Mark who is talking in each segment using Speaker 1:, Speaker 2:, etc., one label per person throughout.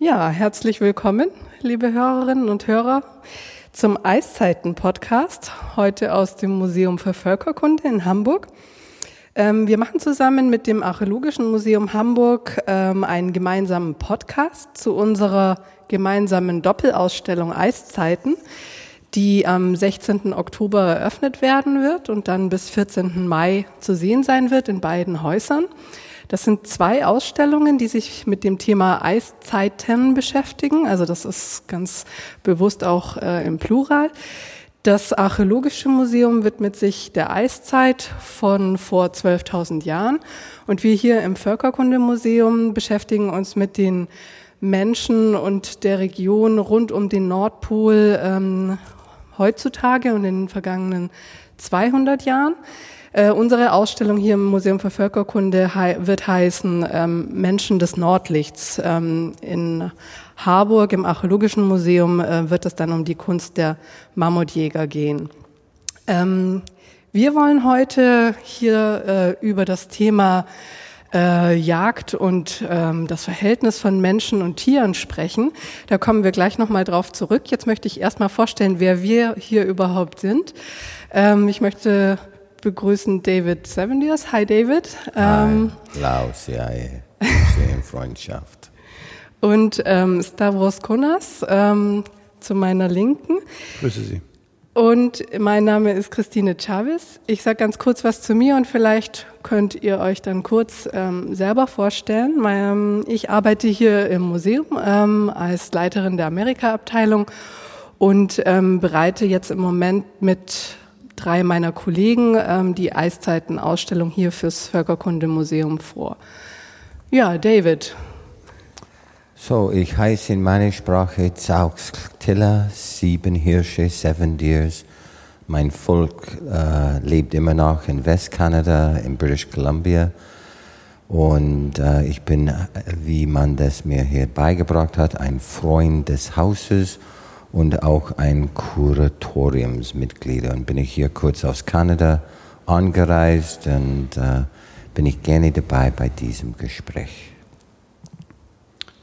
Speaker 1: Ja, herzlich willkommen, liebe Hörerinnen und Hörer, zum Eiszeiten-Podcast, heute aus dem Museum für Völkerkunde in Hamburg. Ähm, wir machen zusammen mit dem Archäologischen Museum Hamburg ähm, einen gemeinsamen Podcast zu unserer gemeinsamen Doppelausstellung Eiszeiten, die am 16. Oktober eröffnet werden wird und dann bis 14. Mai zu sehen sein wird in beiden Häusern. Das sind zwei Ausstellungen, die sich mit dem Thema Eiszeiten beschäftigen. Also das ist ganz bewusst auch äh, im Plural. Das Archäologische Museum widmet sich der Eiszeit von vor 12.000 Jahren. Und wir hier im Völkerkundemuseum beschäftigen uns mit den Menschen und der Region rund um den Nordpol ähm, heutzutage und in den vergangenen 200 Jahren. Äh, unsere Ausstellung hier im Museum für Völkerkunde hei wird heißen ähm, Menschen des Nordlichts. Ähm, in Harburg im Archäologischen Museum äh, wird es dann um die Kunst der Mammutjäger gehen. Ähm, wir wollen heute hier äh, über das Thema äh, Jagd und ähm, das Verhältnis von Menschen und Tieren sprechen. Da kommen wir gleich nochmal drauf zurück. Jetzt möchte ich erstmal vorstellen, wer wir hier überhaupt sind. Ähm, ich möchte begrüßen David Sevendiers. Hi David.
Speaker 2: Ähm, Hi, Klaus, ja, in Freundschaft.
Speaker 1: Und ähm, Stavros Konas ähm, zu meiner Linken.
Speaker 3: Grüße Sie.
Speaker 1: Und mein Name ist Christine Chavez. Ich sage ganz kurz was zu mir und vielleicht könnt ihr euch dann kurz ähm, selber vorstellen. Mein, ich arbeite hier im Museum ähm, als Leiterin der Amerika-Abteilung und ähm, bereite jetzt im Moment mit drei meiner Kollegen ähm, die Eiszeitenausstellung hier fürs Völkerkundemuseum vor. Ja, David.
Speaker 2: So, ich heiße in meiner Sprache Zauxtilla, sieben Hirsche, seven Deers. Mein Volk äh, lebt immer noch in Westkanada, in British Columbia. Und äh, ich bin, wie man das mir hier beigebracht hat, ein Freund des Hauses und auch ein Kuratoriumsmitglied. Und bin ich hier kurz aus Kanada angereist und äh, bin ich gerne dabei bei diesem Gespräch.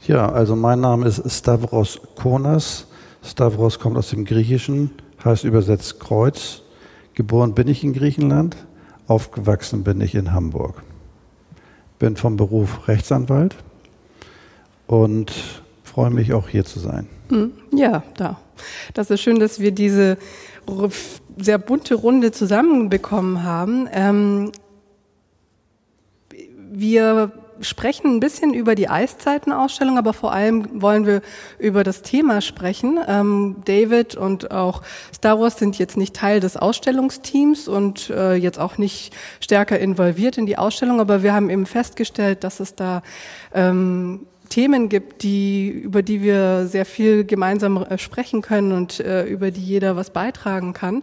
Speaker 3: Ja, also mein Name ist Stavros Konas. Stavros kommt aus dem Griechischen, heißt übersetzt Kreuz. Geboren bin ich in Griechenland, aufgewachsen bin ich in Hamburg. Bin vom Beruf Rechtsanwalt und freue mich auch hier zu sein.
Speaker 1: Hm, ja, da. Das ist schön, dass wir diese sehr bunte Runde zusammenbekommen haben. Ähm, wir sprechen ein bisschen über die Eiszeitenausstellung, aber vor allem wollen wir über das Thema sprechen. Ähm, David und auch Star Wars sind jetzt nicht Teil des Ausstellungsteams und äh, jetzt auch nicht stärker involviert in die Ausstellung, aber wir haben eben festgestellt, dass es da ähm, Themen gibt, die, über die wir sehr viel gemeinsam äh, sprechen können und äh, über die jeder was beitragen kann.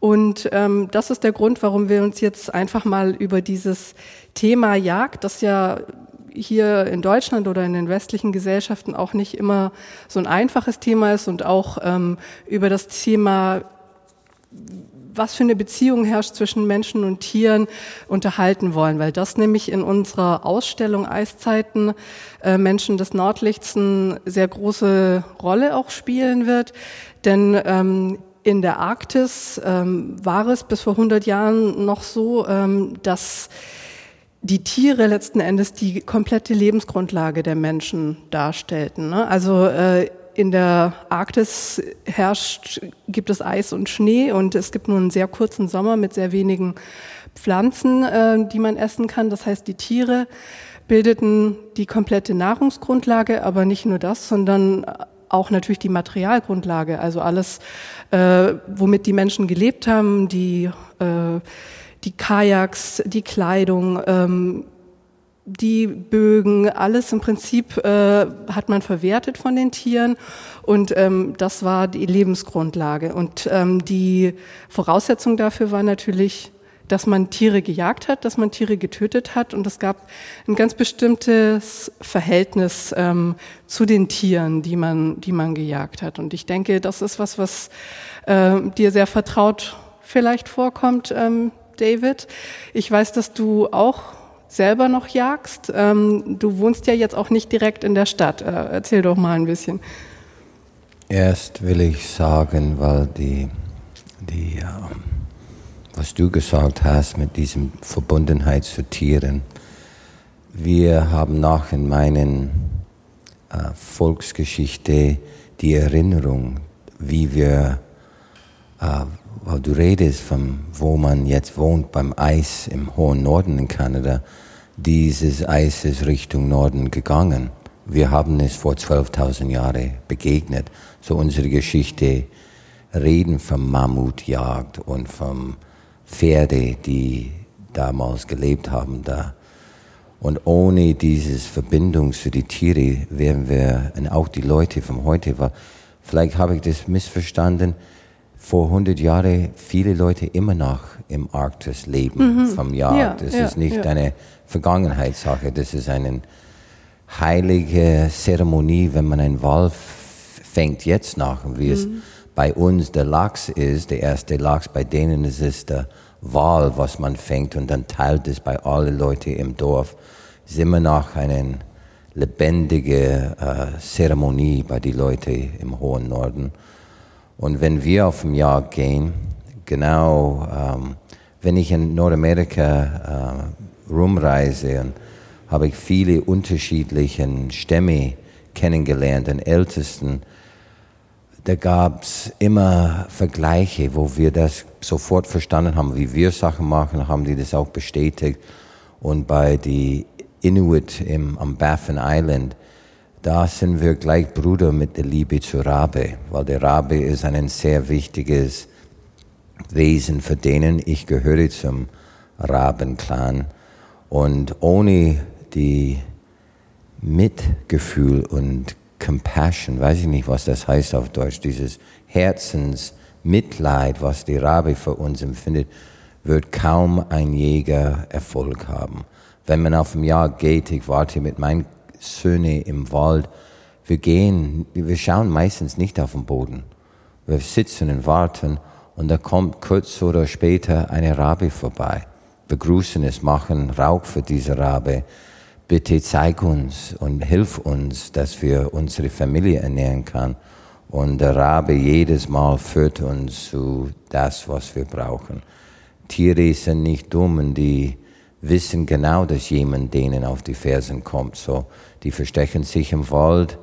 Speaker 1: Und ähm, das ist der Grund, warum wir uns jetzt einfach mal über dieses Thema Jagd, das ja hier in Deutschland oder in den westlichen Gesellschaften auch nicht immer so ein einfaches Thema ist und auch ähm, über das Thema was für eine Beziehung herrscht zwischen Menschen und Tieren, unterhalten wollen, weil das nämlich in unserer Ausstellung Eiszeiten äh, Menschen des Nordlichts eine sehr große Rolle auch spielen wird. Denn ähm, in der Arktis ähm, war es bis vor 100 Jahren noch so, ähm, dass die Tiere letzten Endes die komplette Lebensgrundlage der Menschen darstellten. Ne? Also äh, in der Arktis herrscht, gibt es Eis und Schnee und es gibt nur einen sehr kurzen Sommer mit sehr wenigen Pflanzen, äh, die man essen kann. Das heißt, die Tiere bildeten die komplette Nahrungsgrundlage, aber nicht nur das, sondern auch natürlich die Materialgrundlage, also alles, äh, womit die Menschen gelebt haben, die, äh, die Kajaks, die Kleidung, ähm, die Bögen, alles im Prinzip äh, hat man verwertet von den Tieren und ähm, das war die Lebensgrundlage. Und ähm, die Voraussetzung dafür war natürlich, dass man Tiere gejagt hat, dass man Tiere getötet hat und es gab ein ganz bestimmtes Verhältnis ähm, zu den Tieren, die man, die man gejagt hat. Und ich denke, das ist was, was äh, dir sehr vertraut vielleicht vorkommt, ähm, David. Ich weiß, dass du auch selber noch jagst. Ähm, du wohnst ja jetzt auch nicht direkt in der Stadt. Äh, erzähl doch mal ein bisschen.
Speaker 2: Erst will ich sagen, weil die, die ähm, was du gesagt hast mit diesem Verbundenheit zu Tieren, wir haben noch in meinen äh, Volksgeschichte die Erinnerung, wie wir, äh, weil du redest von wo man jetzt wohnt, beim Eis im hohen Norden in Kanada, dieses Eis ist Richtung Norden gegangen. Wir haben es vor 12.000 Jahren begegnet. So unsere Geschichte reden von Mammutjagd und von Pferde, die damals gelebt haben da. Und ohne diese Verbindung zu den Tieren wären wir, und auch die Leute von heute, war, vielleicht habe ich das missverstanden, vor 100 Jahren viele Leute immer noch im Arktis leben mhm. vom Jahr. Ja, das ja, ist nicht ja. eine Vergangenheitssache, das ist eine heilige Zeremonie, wenn man einen Wal fängt jetzt nach, wie mhm. es bei uns der Lachs ist, der erste Lachs, bei denen ist es der Wal, was man fängt und dann teilt es bei allen Leuten im Dorf. Es ist immer noch eine lebendige äh, Zeremonie bei den Leuten im hohen Norden. Und wenn wir auf dem Jagd gehen, genau, ähm, wenn ich in Nordamerika äh, rumreise, habe ich viele unterschiedliche Stämme kennengelernt, den ältesten. Da gab es immer Vergleiche, wo wir das sofort verstanden haben, wie wir Sachen machen, haben die das auch bestätigt. Und bei die Inuit im, am Baffin Island, da sind wir gleich Bruder mit der Liebe zur Rabe, weil der Rabe ist ein sehr wichtiges Wesen für denen. Ich gehöre zum Rabenclan und ohne die Mitgefühl und Compassion, weiß ich nicht, was das heißt auf Deutsch, dieses Herzensmitleid, was die Rabe für uns empfindet, wird kaum ein Jäger Erfolg haben. Wenn man auf dem Jahr geht, ich warte mit meinen Söhne im Wald. Wir gehen, wir schauen meistens nicht auf den Boden. Wir sitzen und warten und da kommt kurz oder später eine Rabe vorbei. Begrüßen es, machen Rauch für diese Rabe. Bitte zeig uns und hilf uns, dass wir unsere Familie ernähren können. Und der Rabe jedes Mal führt uns zu das, was wir brauchen. Tiere sind nicht dumm und die wissen genau, dass jemand denen auf die Fersen kommt. So, die verstecken sich im Wald.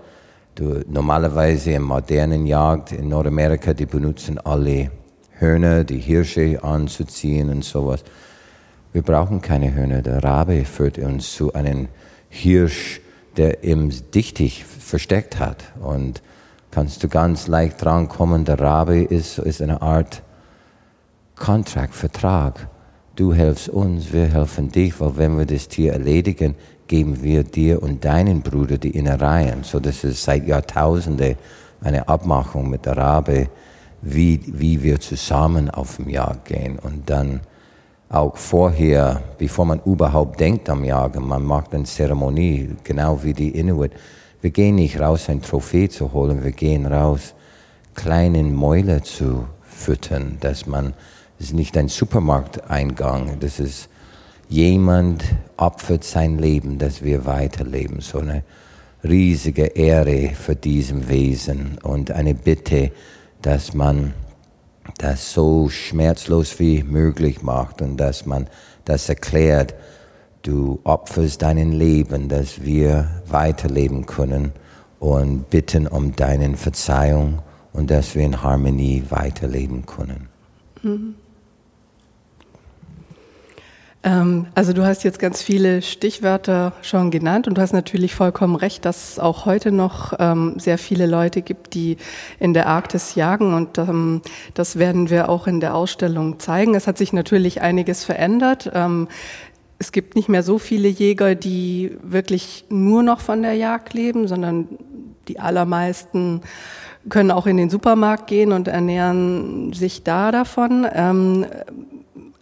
Speaker 2: Du, normalerweise im modernen Jagd in Nordamerika, die benutzen alle Hörner, die Hirsche anzuziehen und sowas. Wir brauchen keine Hörner. Der Rabe führt uns zu einem Hirsch, der im dichtig versteckt hat. Und kannst du ganz leicht drankommen, der Rabe ist, ist eine Art Kontrakt, Vertrag du hilfst uns, wir helfen dich, weil wenn wir das Tier erledigen, geben wir dir und deinen Bruder die Innereien. So das ist seit Jahrtausenden eine Abmachung mit der Rabe, wie, wie wir zusammen auf dem Jagd gehen. Und dann auch vorher, bevor man überhaupt denkt am Jagen, man macht eine Zeremonie, genau wie die Inuit. Wir gehen nicht raus, ein Trophäe zu holen, wir gehen raus, kleinen Mäuler zu füttern, dass man das ist nicht ein Supermarkteingang, das ist jemand opfert sein Leben, dass wir weiterleben. So eine riesige Ehre für diesem Wesen und eine Bitte, dass man das so schmerzlos wie möglich macht und dass man das erklärt, du opferst dein Leben, dass wir weiterleben können und bitten um deine Verzeihung und dass wir in Harmonie weiterleben können. Mhm.
Speaker 1: Ähm, also du hast jetzt ganz viele Stichwörter schon genannt und du hast natürlich vollkommen recht, dass es auch heute noch ähm, sehr viele Leute gibt, die in der Arktis jagen und ähm, das werden wir auch in der Ausstellung zeigen. Es hat sich natürlich einiges verändert. es gibt nicht mehr so viele Jäger, die wirklich nur noch von der Jagd leben, sondern die allermeisten können auch in den Supermarkt gehen und ernähren sich da davon.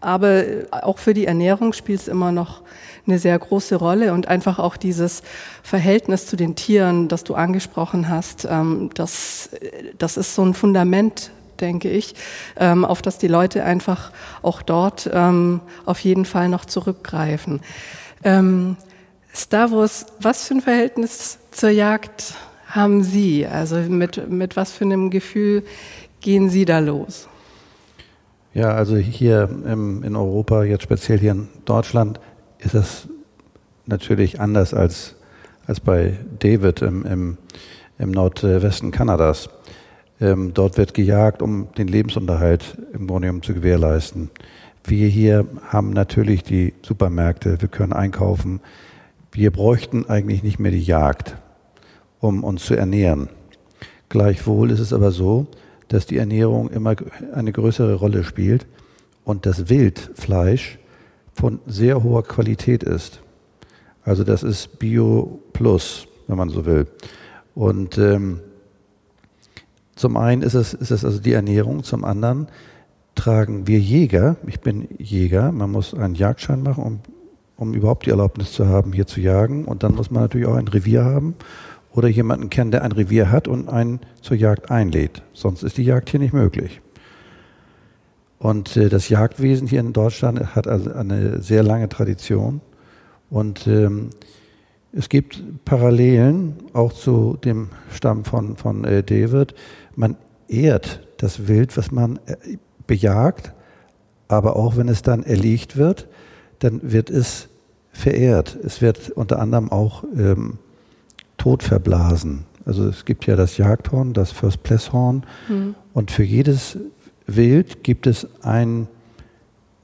Speaker 1: Aber auch für die Ernährung spielt es immer noch eine sehr große Rolle und einfach auch dieses Verhältnis zu den Tieren, das du angesprochen hast, ähm, das, das ist so ein Fundament, denke ich, ähm, auf das die Leute einfach auch dort ähm, auf jeden Fall noch zurückgreifen. Stavros, was für ein Verhältnis zur Jagd haben Sie? Also mit, mit was für einem Gefühl gehen Sie da los?
Speaker 3: Ja, also hier im, in Europa, jetzt speziell hier in Deutschland, ist das natürlich anders als, als bei David im, im, im Nordwesten Kanadas. Ähm, dort wird gejagt, um den Lebensunterhalt im Grunde zu gewährleisten. Wir hier haben natürlich die Supermärkte, wir können einkaufen. Wir bräuchten eigentlich nicht mehr die Jagd, um uns zu ernähren. Gleichwohl ist es aber so, dass die Ernährung immer eine größere Rolle spielt und das Wildfleisch von sehr hoher Qualität ist. Also das ist Bio Plus, wenn man so will. Und ähm, zum einen ist es, ist es also die Ernährung, zum anderen tragen wir Jäger, ich bin Jäger, man muss einen Jagdschein machen, um, um überhaupt die Erlaubnis zu haben, hier zu jagen. Und dann muss man natürlich auch ein Revier haben oder jemanden kennen, der ein Revier hat und einen zur Jagd einlädt. Sonst ist die Jagd hier nicht möglich. Und äh, das Jagdwesen hier in Deutschland hat also eine sehr lange Tradition. Und ähm, es gibt Parallelen auch zu dem Stamm von, von äh, David. Man ehrt das Wild, was man äh, bejagt, aber auch wenn es dann erlegt wird, dann wird es verehrt. Es wird unter anderem auch ähm, tot verblasen. Also es gibt ja das Jagdhorn, das First Place Horn mhm. und für jedes Wild gibt es ein,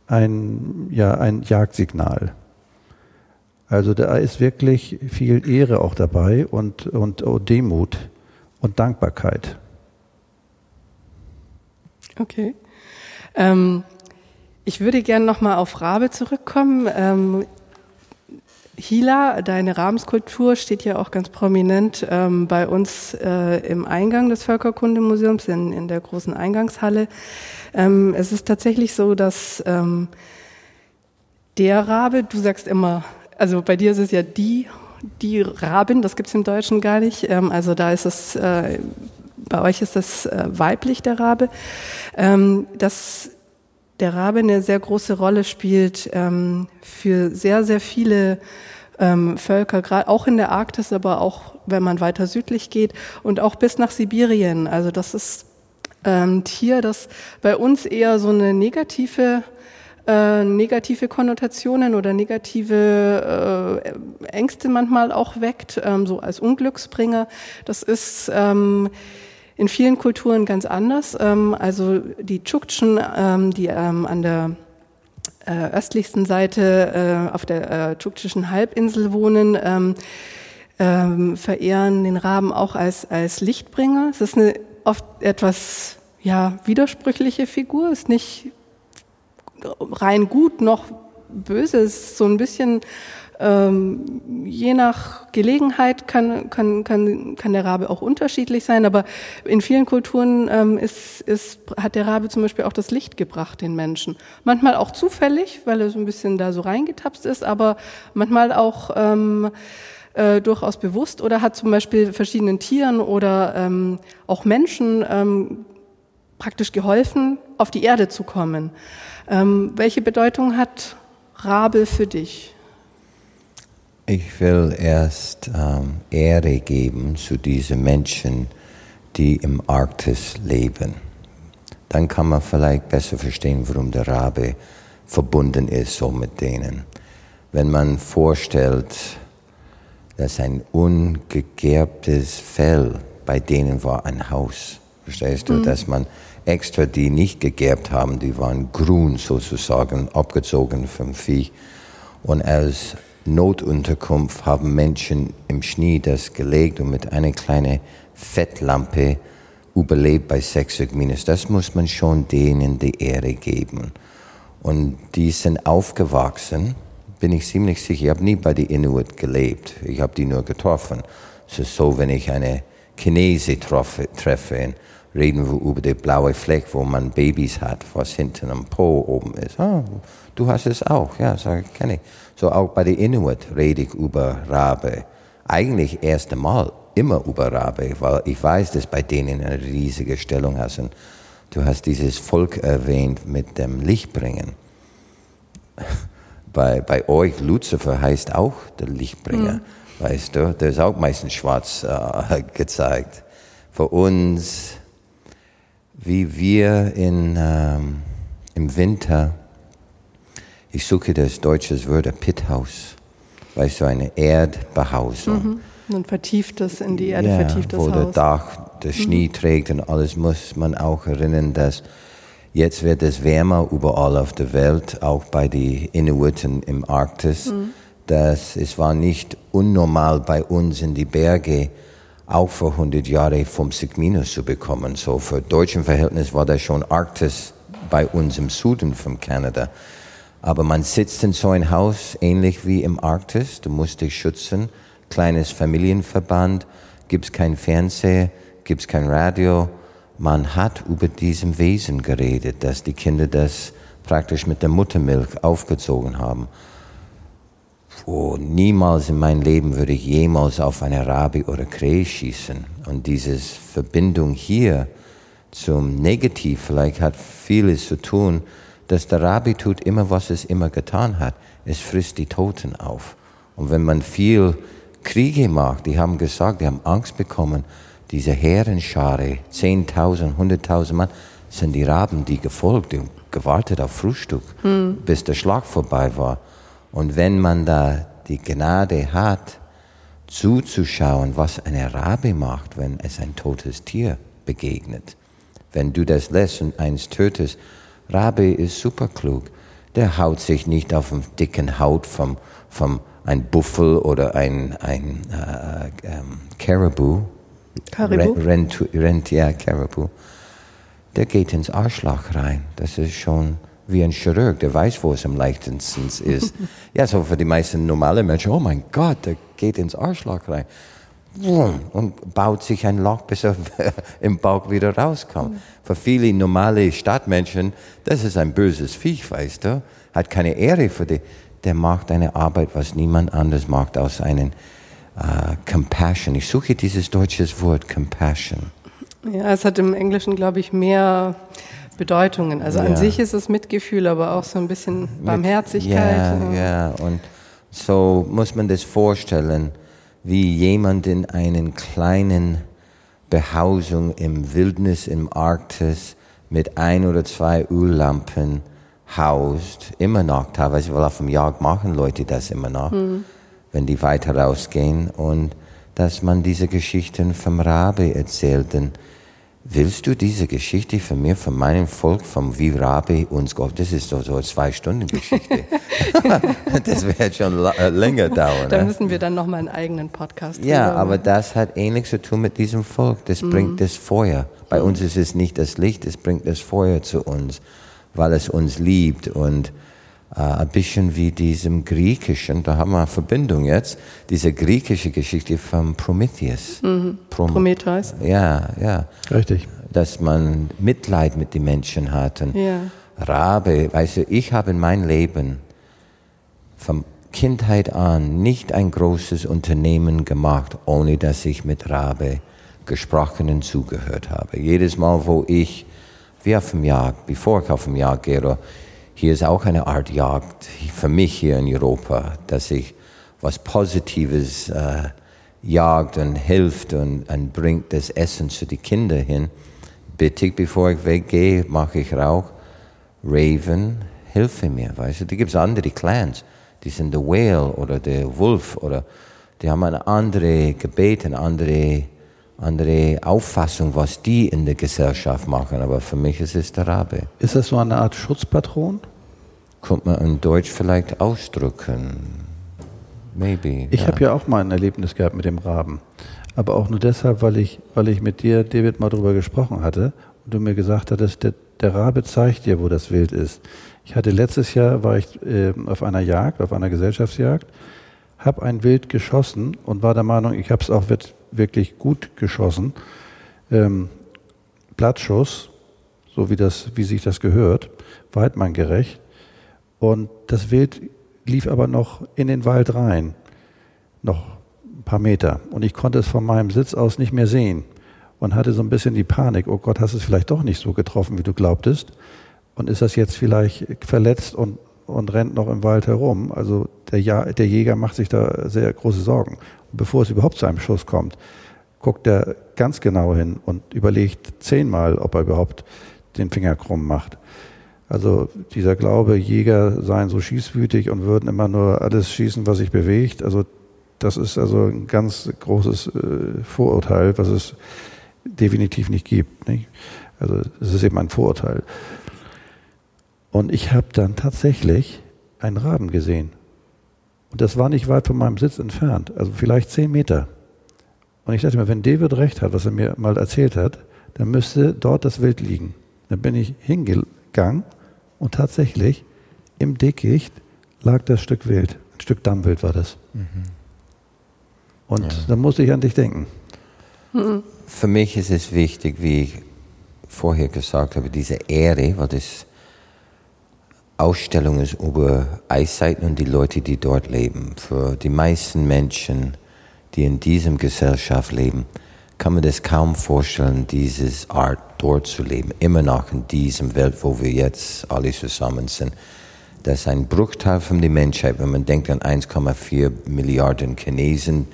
Speaker 3: ein, ja, ein Jagdsignal. Also da ist wirklich viel Ehre auch dabei und, und oh, Demut und Dankbarkeit.
Speaker 1: Okay. Ähm, ich würde gerne nochmal auf Rabe zurückkommen. Ähm, Hila, deine Rahmenskulptur, steht ja auch ganz prominent ähm, bei uns äh, im Eingang des Völkerkundemuseums, in, in der großen Eingangshalle. Ähm, es ist tatsächlich so, dass ähm, der Rabe, du sagst immer, also bei dir ist es ja die, die Rabin, das gibt es im Deutschen gar nicht. Ähm, also da ist es, äh, bei euch ist das äh, weiblich, der Rabe. Ähm, dass der Rabe eine sehr große Rolle spielt ähm, für sehr, sehr viele ähm, Völker, gerade auch in der Arktis, aber auch wenn man weiter südlich geht und auch bis nach Sibirien. Also das ist ähm, Tier, das bei uns eher so eine negative äh, negative Konnotationen oder negative äh, Ängste manchmal auch weckt, ähm, so als Unglücksbringer. Das ist ähm, in vielen Kulturen ganz anders. Ähm, also die Tschuktschen, ähm, die ähm, an der äh, östlichsten Seite äh, auf der äh, tschuktischen Halbinsel wohnen, verehren den Raben auch als, als Lichtbringer. Es ist eine oft etwas ja, widersprüchliche Figur, ist nicht rein gut noch böse, ist so ein bisschen ähm, je nach Gelegenheit kann, kann, kann, kann der Rabe auch unterschiedlich sein, aber in vielen Kulturen ähm, ist, ist, hat der Rabe zum Beispiel auch das Licht gebracht den Menschen. Manchmal auch zufällig, weil er so ein bisschen da so reingetapst ist, aber manchmal auch ähm, äh, durchaus bewusst oder hat zum Beispiel verschiedenen Tieren oder ähm, auch Menschen ähm, praktisch geholfen, auf die Erde zu kommen. Ähm, welche Bedeutung hat Rabe für dich?
Speaker 2: Ich will erst ähm, Ehre geben zu diesen Menschen, die im Arktis leben. Dann kann man vielleicht besser verstehen, warum der Rabe verbunden ist so mit denen. Wenn man vorstellt, dass ein ungegerbtes Fell bei denen war ein Haus, verstehst du, mhm. dass man extra die nicht gegerbt haben, die waren grün sozusagen, abgezogen vom Vieh. Und als Notunterkunft haben Menschen im Schnee das gelegt und mit einer kleinen Fettlampe überlebt bei 60 Minus. Das muss man schon denen die Ehre geben. Und die sind aufgewachsen, bin ich ziemlich sicher. Ich habe nie bei den Inuit gelebt. Ich habe die nur getroffen. Es ist so, wenn ich eine Chinese treffe, treffe reden wir über den blauen Fleck, wo man Babys hat, was hinten am Po oben ist. Ah, du hast es auch. Ja, sage ich, kenne ich. So auch bei den Inuit rede ich über Rabe. Eigentlich erst einmal immer über Rabe, weil ich weiß, dass bei denen eine riesige Stellung hast. Und du hast dieses Volk erwähnt mit dem Lichtbringen. Bei, bei euch, Lucifer heißt auch der Lichtbringer, mhm. Weißt du? Der ist auch meistens schwarz äh, gezeigt. Für uns, wie wir in, ähm, im Winter, ich suche das deutsche Wort, Pithaus, weißt du, eine Erdbehausung.
Speaker 1: Mhm. Und vertieft in die Erde,
Speaker 2: ja,
Speaker 1: vertieft das
Speaker 2: wo
Speaker 1: Haus.
Speaker 2: der Dach, der mhm. Schnee trägt und alles muss man auch erinnern, dass Jetzt wird es wärmer überall auf der Welt, auch bei den Inuiten im Arktis. Mhm. Das, es war nicht unnormal bei uns in die Berge auch vor 100 Jahren 50 Minus zu bekommen. So für deutschen Verhältnis war das schon Arktis bei uns im Süden von Kanada. Aber man sitzt in so ein Haus, ähnlich wie im Arktis. Du musst dich schützen. Kleines Familienverband, gibt's kein Fernseher, gibt's kein Radio man hat über diesem Wesen geredet, dass die Kinder das praktisch mit der Muttermilch aufgezogen haben. Wo niemals in meinem Leben würde ich jemals auf eine Rabi oder Krähe schießen. Und diese Verbindung hier zum Negativ vielleicht hat vieles zu tun, dass der Rabi tut immer, was es immer getan hat. Es frisst die Toten auf. Und wenn man viel Kriege macht, die haben gesagt, die haben Angst bekommen, diese Herrenschare, 10.000, 100.000 Mann, sind die Raben, die gefolgt und gewartet auf Frühstück, hm. bis der Schlag vorbei war. Und wenn man da die Gnade hat, zuzuschauen, was eine Rabe macht, wenn es ein totes Tier begegnet. Wenn du das lässt und eins tötest, Rabe ist super klug. Der haut sich nicht auf den dicken Haut vom, vom ein Buffel oder ein, ein äh, ähm, Caribou,
Speaker 1: Caribou?
Speaker 2: Rent, Rent, ja, Caribou. Der geht ins Arschloch rein. Das ist schon wie ein Chirurg, der weiß, wo es am leichtesten ist. ja, so für die meisten normalen Menschen, oh mein Gott, der geht ins Arschloch rein. Und baut sich ein Loch, bis er im Bauch wieder rauskommt. Für viele normale Stadtmenschen, das ist ein böses Viech, weißt du? Hat keine Ehre für die. Der macht eine Arbeit, was niemand anders macht, aus einem uh, compassion. Ich suche dieses deutsche Wort compassion.
Speaker 1: Ja, es hat im Englischen, glaube ich, mehr Bedeutungen. Also ja. an sich ist es Mitgefühl, aber auch so ein bisschen Barmherzigkeit.
Speaker 2: Ja, ja, und so muss man das vorstellen, wie jemand in einen kleinen Behausung im Wildnis, im Arktis mit ein oder zwei Öllampen haust, immer noch teilweise, weil auf dem Jagd machen Leute das immer noch. Mhm wenn die weiter rausgehen und dass man diese Geschichten vom Rabe erzählt. Denn willst du diese Geschichte von mir, von meinem Volk, vom wie Rabe uns Gott, das ist doch so eine zwei Stunden Geschichte. das wird schon äh, länger dauern.
Speaker 1: Da ne? müssen wir dann nochmal einen eigenen Podcast
Speaker 2: Ja, aber das hat ähnlich zu tun mit diesem Volk. Das mhm. bringt das Feuer. Bei mhm. uns ist es nicht das Licht, es bringt das Feuer zu uns, weil es uns liebt und ein bisschen wie diesem griechischen, da haben wir eine Verbindung jetzt, diese griechische Geschichte von Prometheus.
Speaker 1: Mhm. Prom Prometheus.
Speaker 2: Ja, ja.
Speaker 3: Richtig.
Speaker 2: Dass man Mitleid mit den Menschen hat. Und
Speaker 1: ja.
Speaker 2: Rabe, weißt du, ich habe in meinem Leben von Kindheit an nicht ein großes Unternehmen gemacht, ohne dass ich mit Rabe gesprochen und zugehört habe. Jedes Mal, wo ich, wie auf dem Jagd, bevor ich auf dem Jagd gehe, hier ist auch eine Art Jagd für mich hier in Europa, dass ich was Positives äh, jagt und hilft und, und bringt das Essen zu den Kindern hin. Bitte ich, bevor ich weggehe, mache ich Rauch. Raven, hilfe mir, weißt du. Da gibt es andere Clans, die sind der Whale oder der Wolf oder die haben eine andere Gebet, eine andere, andere Auffassung, was die in der Gesellschaft machen. Aber für mich ist es der Rabe.
Speaker 3: Ist das so eine Art Schutzpatron?
Speaker 2: Kommt man in Deutsch vielleicht ausdrücken? Maybe.
Speaker 3: Ich ja. habe ja auch mal ein Erlebnis gehabt mit dem Raben. Aber auch nur deshalb, weil ich, weil ich mit dir, David, mal darüber gesprochen hatte und du mir gesagt hattest, der, der Rabe zeigt dir, wo das Wild ist. Ich hatte letztes Jahr, war ich äh, auf einer Jagd, auf einer Gesellschaftsjagd, habe ein Wild geschossen und war der Meinung, ich habe es auch wirklich gut geschossen. Ähm, Blattschuss, so wie, das, wie sich das gehört, weidmanngerecht. Und das Wild lief aber noch in den Wald rein, noch ein paar Meter. Und ich konnte es von meinem Sitz aus nicht mehr sehen und hatte so ein bisschen die Panik, oh Gott, hast du es vielleicht doch nicht so getroffen, wie du glaubtest? Und ist das jetzt vielleicht verletzt und, und rennt noch im Wald herum. Also der, ja der Jäger macht sich da sehr große Sorgen. Und bevor es überhaupt zu einem Schuss kommt, guckt er ganz genau hin und überlegt zehnmal, ob er überhaupt den Finger krumm macht. Also dieser Glaube, Jäger seien so schießwütig und würden immer nur alles schießen, was sich bewegt. Also das ist also ein ganz großes äh, Vorurteil, was es definitiv nicht gibt. Nicht? Also es ist eben ein Vorurteil. Und ich habe dann tatsächlich einen Raben gesehen. Und das war nicht weit von meinem Sitz entfernt, also vielleicht zehn Meter. Und ich dachte mir, wenn David recht hat, was er mir mal erzählt hat, dann müsste dort das Wild liegen. Dann bin ich hingegangen und tatsächlich im Dickicht lag das Stück Wild. Ein Stück Dammwild war das. Mhm. Und ja. da musste ich an dich denken.
Speaker 2: Für mich ist es wichtig, wie ich vorher gesagt habe, diese Ehre, weil das Ausstellung ist über Eiszeiten und die Leute, die dort leben. Für die meisten Menschen, die in diesem Gesellschaft leben, kann man das kaum vorstellen, dieses Art dort zu leben, immer noch in diesem Welt, wo wir jetzt alle zusammen sind. Das ist ein Bruchteil von der Menschheit, wenn man denkt an 1,4 Milliarden Chinesen,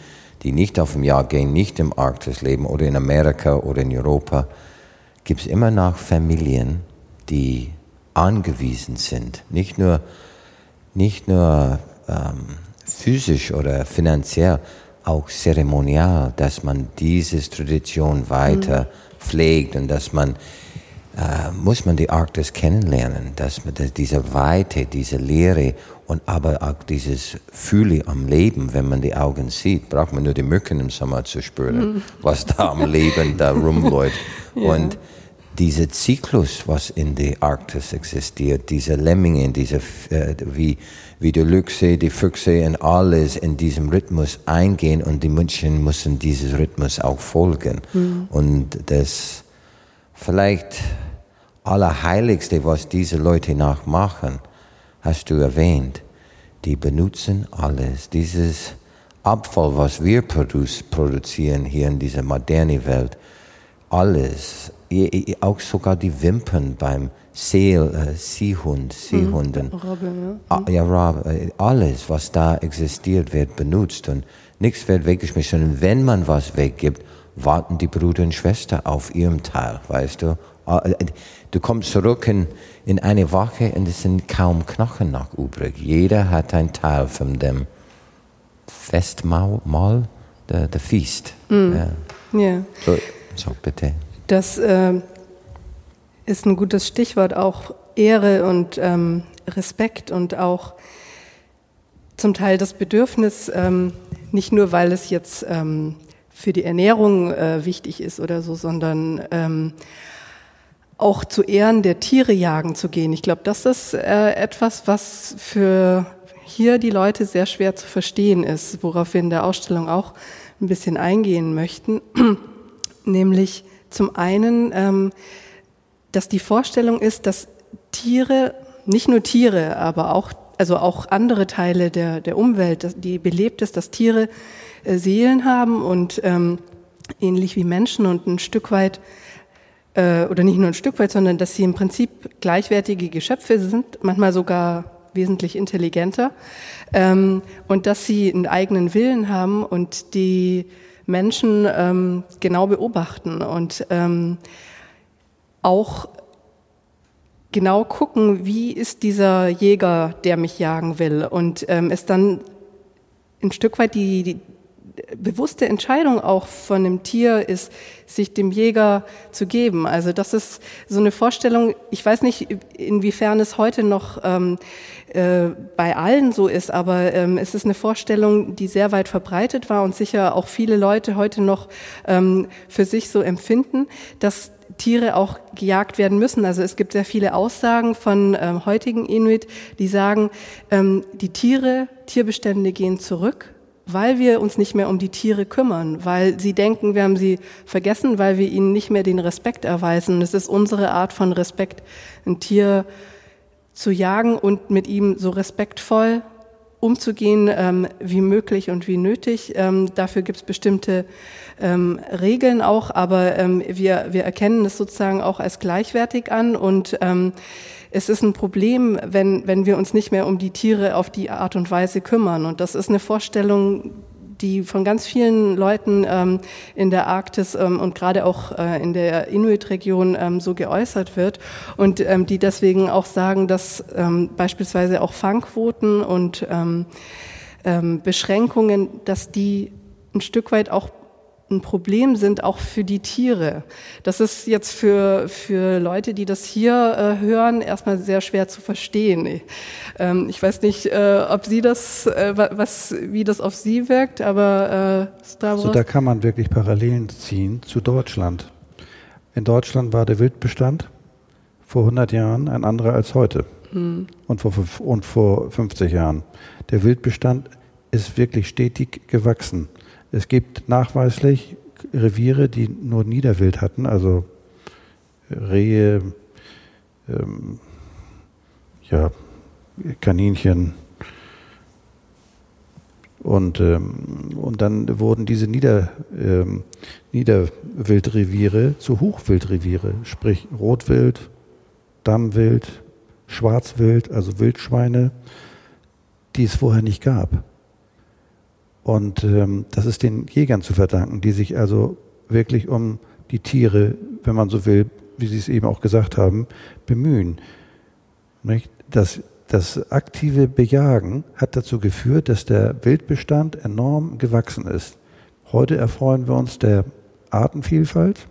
Speaker 2: die nicht auf dem Jahr gehen, nicht im Arktis leben oder in Amerika oder in Europa, gibt es immer noch Familien, die angewiesen sind, nicht nur, nicht nur ähm, physisch oder finanziell, auch zeremonial, dass man diese Tradition weiter mhm. Pflegt und dass man äh, muss man die Arktis kennenlernen, dass man diese Weite, diese Leere und aber auch dieses Fühle am Leben, wenn man die Augen sieht, braucht man nur die Mücken im Sommer zu spüren, mhm. was da am Leben da rumläuft. ja. Und dieser Zyklus, was in der Arktis existiert, diese Lemminge, diese, äh, wie, wie die Lüchse, die Füchse und alles in diesem Rhythmus eingehen und die Menschen müssen dieses Rhythmus auch folgen. Mhm. Und das vielleicht Allerheiligste, was diese Leute nachmachen, hast du erwähnt. Die benutzen alles. Dieses Abfall, was wir produzieren hier in dieser modernen Welt, alles, auch sogar die Wimpern beim Seel, äh, Seehund, Seehunden. Mhm. Robbe, ja. Mhm. ja, Robbe, äh, alles, was da existiert, wird benutzt und nichts wird weggeschmissen. Und wenn man was weggibt, warten die Brüder und Schwester auf ihrem Teil, weißt du? Äh, du kommst zurück in, in eine Woche und es sind kaum Knochen noch übrig. Jeder hat einen Teil von dem Festmahl, der, der Feast. Mm. Ja.
Speaker 1: ja.
Speaker 2: So, so, bitte.
Speaker 1: Das äh, ist ein gutes Stichwort, auch Ehre und ähm, Respekt und auch zum Teil das Bedürfnis, ähm, nicht nur weil es jetzt ähm, für die Ernährung äh, wichtig ist oder so, sondern ähm, auch zu Ehren der Tiere jagen zu gehen. Ich glaube, das ist äh, etwas, was für hier die Leute sehr schwer zu verstehen ist, worauf wir in der Ausstellung auch ein bisschen eingehen möchten. Nämlich zum einen, ähm, dass die Vorstellung ist, dass Tiere, nicht nur Tiere, aber auch, also auch andere Teile der, der Umwelt, die belebt ist, dass Tiere äh, Seelen haben und ähm, ähnlich wie Menschen und ein Stück weit äh, oder nicht nur ein Stück weit, sondern dass sie im Prinzip gleichwertige Geschöpfe sind, manchmal sogar wesentlich intelligenter ähm, und dass sie einen eigenen Willen haben und die Menschen ähm, genau beobachten und ähm, auch genau gucken, wie ist dieser Jäger, der mich jagen will und ähm, es dann ein Stück weit die, die, bewusste Entscheidung auch von dem Tier ist, sich dem Jäger zu geben. Also das ist so eine Vorstellung, ich weiß nicht, inwiefern es heute noch ähm, äh, bei allen so ist, aber ähm, es ist eine Vorstellung, die sehr weit verbreitet war und sicher auch viele Leute heute noch ähm, für sich so empfinden, dass Tiere auch gejagt werden müssen. Also es gibt sehr viele Aussagen von ähm, heutigen Inuit, die sagen, ähm, die Tiere, Tierbestände gehen zurück weil wir uns nicht mehr um die Tiere kümmern, weil sie denken, wir haben sie vergessen, weil wir ihnen nicht mehr den Respekt erweisen. es ist unsere Art von Respekt, ein Tier zu jagen und mit ihm so respektvoll umzugehen ähm, wie möglich und wie nötig. Ähm, dafür gibt es bestimmte ähm, Regeln auch, aber ähm, wir, wir erkennen es sozusagen auch als gleichwertig an und ähm, es ist ein Problem, wenn, wenn wir uns nicht mehr um die Tiere auf die Art und Weise kümmern. Und das ist eine Vorstellung, die von ganz vielen Leuten ähm, in der Arktis ähm, und gerade auch äh, in der Inuit-Region ähm, so geäußert wird und ähm, die deswegen auch sagen, dass ähm, beispielsweise auch Fangquoten und ähm, Beschränkungen, dass die ein Stück weit auch ein Problem sind, auch für die Tiere. Das ist jetzt für, für Leute, die das hier äh, hören, erstmal sehr schwer zu verstehen. Ähm, ich weiß nicht, äh, ob Sie das, äh, was, wie das auf Sie wirkt, aber
Speaker 3: äh, Stavros? So, da kann man wirklich Parallelen ziehen zu Deutschland. In Deutschland war der Wildbestand vor 100 Jahren ein anderer als heute hm. und, vor, und vor 50 Jahren. Der Wildbestand ist wirklich stetig gewachsen. Es gibt nachweislich Reviere, die nur Niederwild hatten, also Rehe, ähm, ja, Kaninchen. Und, ähm, und dann wurden diese Nieder, ähm, Niederwildreviere zu Hochwildreviere, sprich Rotwild, Dammwild, Schwarzwild, also Wildschweine, die es vorher nicht gab. Und ähm, das ist den Jägern zu verdanken, die sich also wirklich um die Tiere, wenn man so will, wie Sie es eben auch gesagt haben, bemühen. Nicht? Das, das aktive Bejagen hat dazu geführt, dass der Wildbestand enorm gewachsen ist. Heute erfreuen wir uns der Artenvielfalt,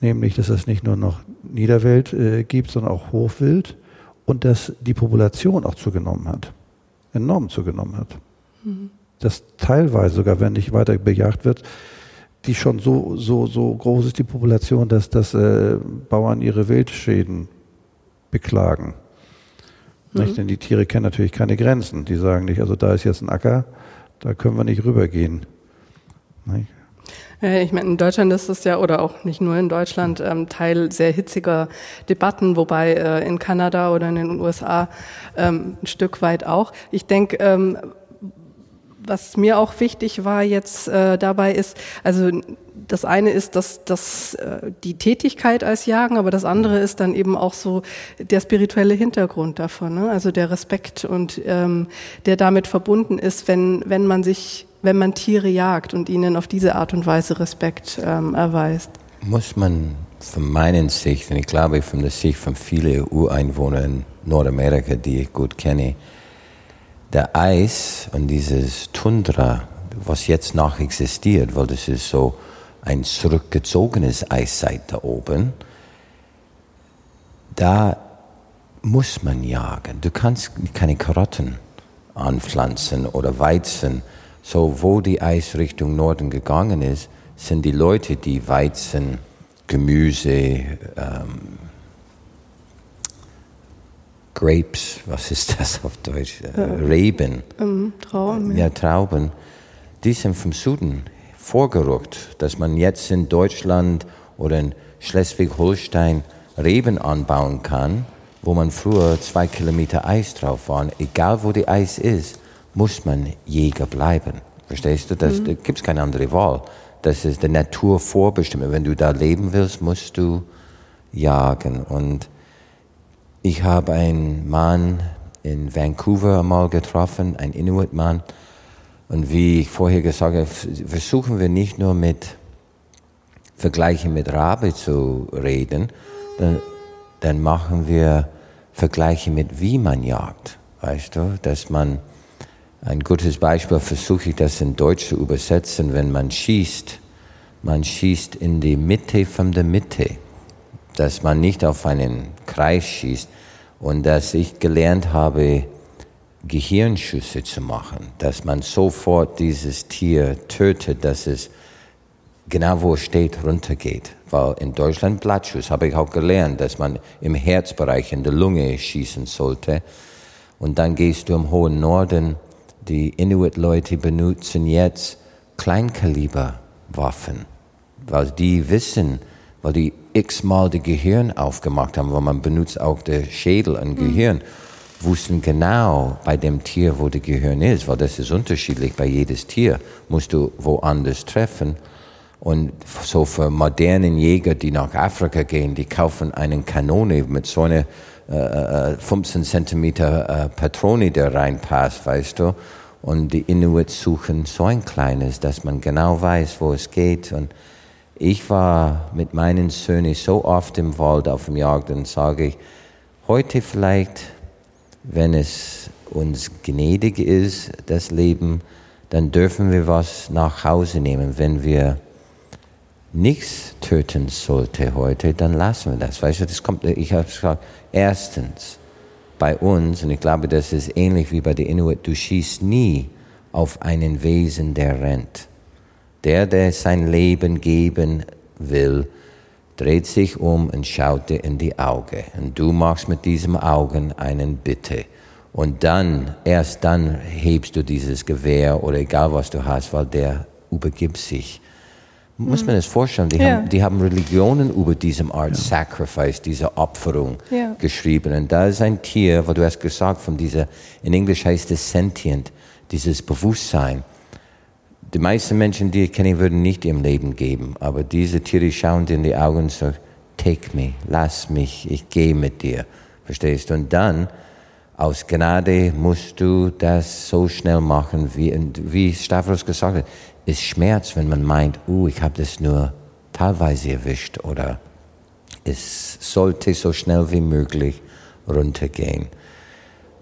Speaker 3: nämlich dass es nicht nur noch Niederwelt äh, gibt, sondern auch Hochwild und dass die Population auch zugenommen hat, enorm zugenommen hat. Das teilweise sogar, wenn nicht weiter bejagt wird, die schon so, so, so groß ist die Population, dass, dass äh, Bauern ihre Wildschäden beklagen. Mhm. Denn die Tiere kennen natürlich keine Grenzen. Die sagen nicht, also da ist jetzt ein Acker, da können wir nicht rübergehen.
Speaker 1: Nicht? Ich meine, in Deutschland ist es ja, oder auch nicht nur in Deutschland, ähm, Teil sehr hitziger Debatten, wobei äh, in Kanada oder in den USA ähm, ein Stück weit auch. Ich denke, ähm, was mir auch wichtig war jetzt äh, dabei ist, also das eine ist dass das, äh, die Tätigkeit als Jagen, aber das andere ist dann eben auch so der spirituelle Hintergrund davon, ne? also der Respekt und ähm, der damit verbunden ist, wenn, wenn man sich, wenn man Tiere jagt und ihnen auf diese Art und Weise Respekt ähm, erweist.
Speaker 2: Muss man von meiner Sicht, und ich glaube von der Sicht von vielen Ureinwohnern in Nordamerika, die ich gut kenne, der Eis und dieses Tundra, was jetzt noch existiert, weil das ist so ein zurückgezogenes Eiszeit da oben, da muss man jagen. Du kannst keine Karotten anpflanzen oder Weizen. So, wo die Eis Richtung Norden gegangen ist, sind die Leute, die Weizen, Gemüse, ähm, Grapes, was ist das auf Deutsch? Äh, Reben.
Speaker 1: Ähm, Trauben.
Speaker 2: Ja. Trauben. Die sind vom Süden vorgerückt, dass man jetzt in Deutschland oder in Schleswig-Holstein Reben anbauen kann, wo man früher zwei Kilometer Eis drauf war. Egal wo die Eis ist, muss man Jäger bleiben. Verstehst du? Das, mhm. Da gibt es keine andere Wahl. Das ist der Natur vorbestimmt. Wenn du da leben willst, musst du jagen. Und ich habe einen Mann in Vancouver einmal getroffen, einen Inuit-Mann. Und wie ich vorher gesagt habe, versuchen wir nicht nur mit Vergleichen mit Rabe zu reden, dann, dann machen wir Vergleiche mit wie man jagt. Weißt du, dass man, ein gutes Beispiel versuche ich das in Deutsch zu übersetzen, wenn man schießt, man schießt in die Mitte von der Mitte dass man nicht auf einen Kreis schießt und dass ich gelernt habe, Gehirnschüsse zu machen, dass man sofort dieses Tier tötet, dass es genau wo es steht, runtergeht. Weil in Deutschland Blattschuss habe ich auch gelernt, dass man im Herzbereich, in der Lunge schießen sollte. Und dann gehst du im hohen Norden, die Inuit-Leute benutzen jetzt Kleinkaliberwaffen, weil die wissen, weil die x-mal das Gehirn aufgemacht haben, weil man benutzt auch den Schädel und mhm. Gehirn, wussten genau bei dem Tier, wo das Gehirn ist, weil das ist unterschiedlich bei jedes Tier, musst du woanders treffen. Und so für modernen Jäger, die nach Afrika gehen, die kaufen einen Kanone mit so einer äh, 15 äh, Zentimeter äh, Patrone, der reinpasst, weißt du. Und die Inuit suchen so ein kleines, dass man genau weiß, wo es geht. Und ich war mit meinen Söhnen so oft im Wald auf dem Jagd und sage ich, heute vielleicht, wenn es uns gnädig ist, das Leben, dann dürfen wir was nach Hause nehmen. Wenn wir nichts töten sollte heute, dann lassen wir das. Weißt du, das kommt, ich habe gesagt, erstens, bei uns, und ich glaube, das ist ähnlich wie bei den Inuit, du schießt nie auf einen Wesen, der rennt. Der, der sein Leben geben will, dreht sich um und schaut dir in die Augen. Und du machst mit diesem Augen einen Bitte. Und dann, erst dann hebst du dieses Gewehr oder egal was du hast, weil der übergibt sich. Muss man das vorstellen? Die, ja. haben, die haben Religionen über diesem Art. Sacrifice, diese Opferung ja. geschrieben. Und da ist ein Tier, wo du hast gesagt, von dieser, in Englisch heißt es sentient, dieses Bewusstsein. Die meisten Menschen, die ich kenne, würden nicht ihrem Leben geben. Aber diese Tiere schauen dir in die Augen und sagen, take me, lass mich, ich gehe mit dir. Verstehst du? Und dann, aus Gnade musst du das so schnell machen, wie, wie Stavros gesagt hat es schmerzt, wenn man meint, uh, ich habe das nur teilweise erwischt oder es sollte so schnell wie möglich runtergehen.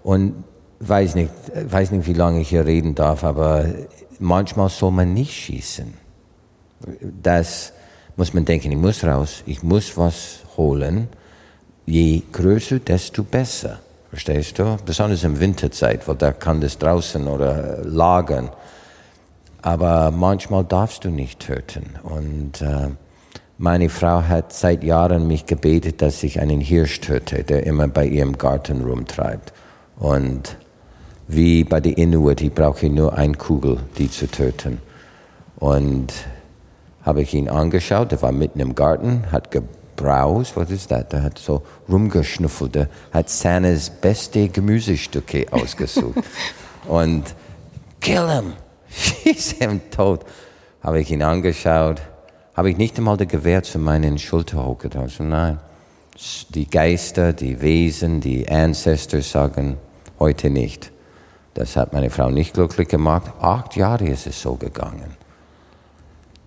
Speaker 2: Und weiß nicht, weiß nicht, wie lange ich hier reden darf, aber manchmal soll man nicht schießen. Das muss man denken, ich muss raus, ich muss was holen. Je größer, desto besser. Verstehst du? Besonders im Winterzeit, weil da kann das draußen oder lagern aber manchmal darfst du nicht töten. Und äh, meine Frau hat seit Jahren mich gebetet, dass ich einen Hirsch töte, der immer bei ihrem Garten rumtreibt. Und wie bei den Inuit, ich brauche nur eine Kugel, die zu töten. Und habe ich ihn angeschaut, er war mitten im Garten, hat gebraust, was ist das? Der hat so rumgeschnuffelt, der hat seines beste Gemüsestücke ausgesucht. Und kill him! schieß ihm tot. Habe ich ihn angeschaut, habe ich nicht einmal das Gewehr zu meinen Schulter hochgetan. Nein, die Geister, die Wesen, die Ancestors sagen, heute nicht. Das hat meine Frau nicht glücklich gemacht. Acht Jahre ist es so gegangen.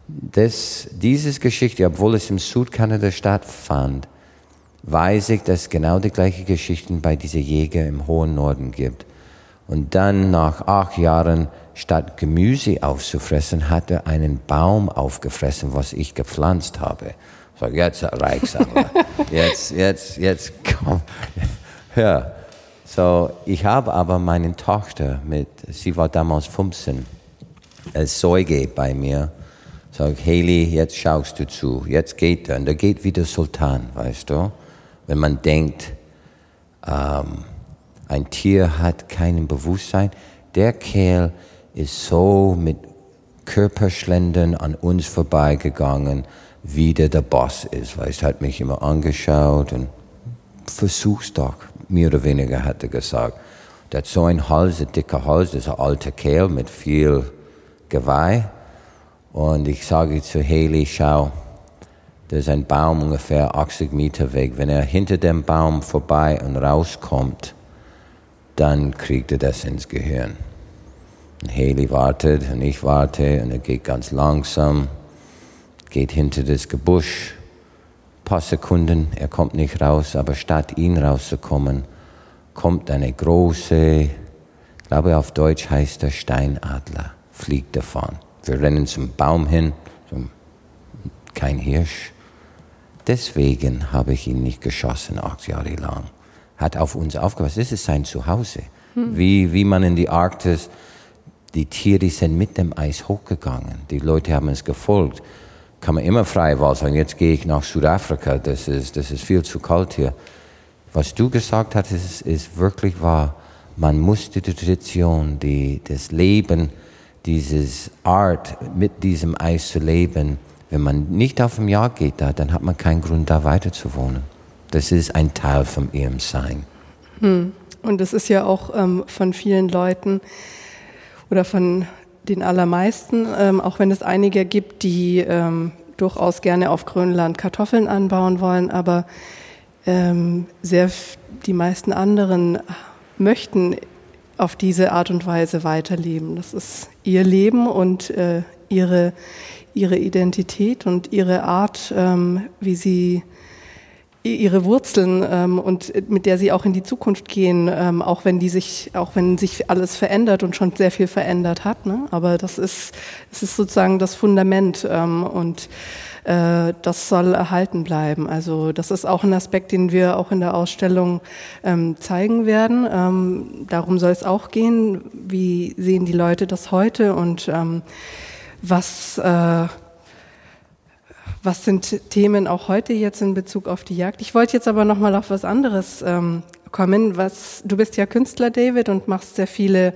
Speaker 2: Das, dieses Geschichte, obwohl es im Südkanada stattfand, weiß ich, dass es genau die gleiche Geschichten bei diesen Jäger im hohen Norden gibt. Und dann nach acht Jahren statt Gemüse aufzufressen, hat er einen Baum aufgefressen, was ich gepflanzt habe. Sag, jetzt Reichsammler, jetzt, jetzt, jetzt komm. Ja. So, ich habe aber meine Tochter mit, sie war damals 15, als Säuge bei mir. Sag, Haley, jetzt schaust du zu, jetzt geht er. Und da geht wie der Sultan, weißt du? Wenn man denkt, ähm, ein Tier hat kein Bewusstsein. Der Kerl ist so mit Körperschlendern an uns vorbeigegangen, wie der der Boss ist. Weißt, hat mich immer angeschaut und versuch's doch, mehr oder weniger hat er gesagt. Der hat so einen Hals, ein dicker Hals, das ist ein alter Kerl mit viel Geweih. Und ich sage zu Haley, schau, da ist ein Baum ungefähr 80 Meter weg. Wenn er hinter dem Baum vorbei und rauskommt, dann kriegt er das ins Gehirn. Und Haley wartet und ich warte und er geht ganz langsam, geht hinter das Gebüsch. Ein paar Sekunden, er kommt nicht raus, aber statt ihn rauszukommen, kommt eine große, ich glaube auf Deutsch heißt er Steinadler, fliegt davon. Wir rennen zum Baum hin, kein Hirsch. Deswegen habe ich ihn nicht geschossen, acht Jahre lang. Hat auf uns aufgepasst. Das ist sein Zuhause. Hm. Wie, wie man in die Arktis die Tiere sind mit dem Eis hochgegangen. Die Leute haben es gefolgt. Kann man immer freiwillig sagen, jetzt gehe ich nach Südafrika, das ist, das ist viel zu kalt hier. Was du gesagt hast, ist, ist wirklich wahr. Man muss die Tradition, die, das Leben, dieses Art, mit diesem Eis zu leben, wenn man nicht auf dem Jahr geht, da, dann hat man keinen Grund, da weiter zu wohnen. Das ist ein Teil von ihrem Sein.
Speaker 1: Hm. Und das ist ja auch ähm, von vielen Leuten oder von den allermeisten, ähm, auch wenn es einige gibt, die ähm, durchaus gerne auf Grönland Kartoffeln anbauen wollen, aber ähm, sehr die meisten anderen möchten auf diese Art und Weise weiterleben. Das ist ihr Leben und äh, ihre, ihre Identität und ihre Art, ähm, wie sie ihre Wurzeln ähm, und mit der sie auch in die Zukunft gehen, ähm, auch wenn die sich, auch wenn sich alles verändert und schon sehr viel verändert hat. Ne? Aber das ist, es ist sozusagen das Fundament ähm, und äh, das soll erhalten bleiben. Also das ist auch ein Aspekt, den wir auch in der Ausstellung ähm, zeigen werden. Ähm, darum soll es auch gehen. Wie sehen die Leute das heute und ähm, was äh, was sind Themen auch heute jetzt in Bezug auf die Jagd? Ich wollte jetzt aber noch mal auf was anderes ähm, kommen. Was du bist ja Künstler, David, und machst sehr viele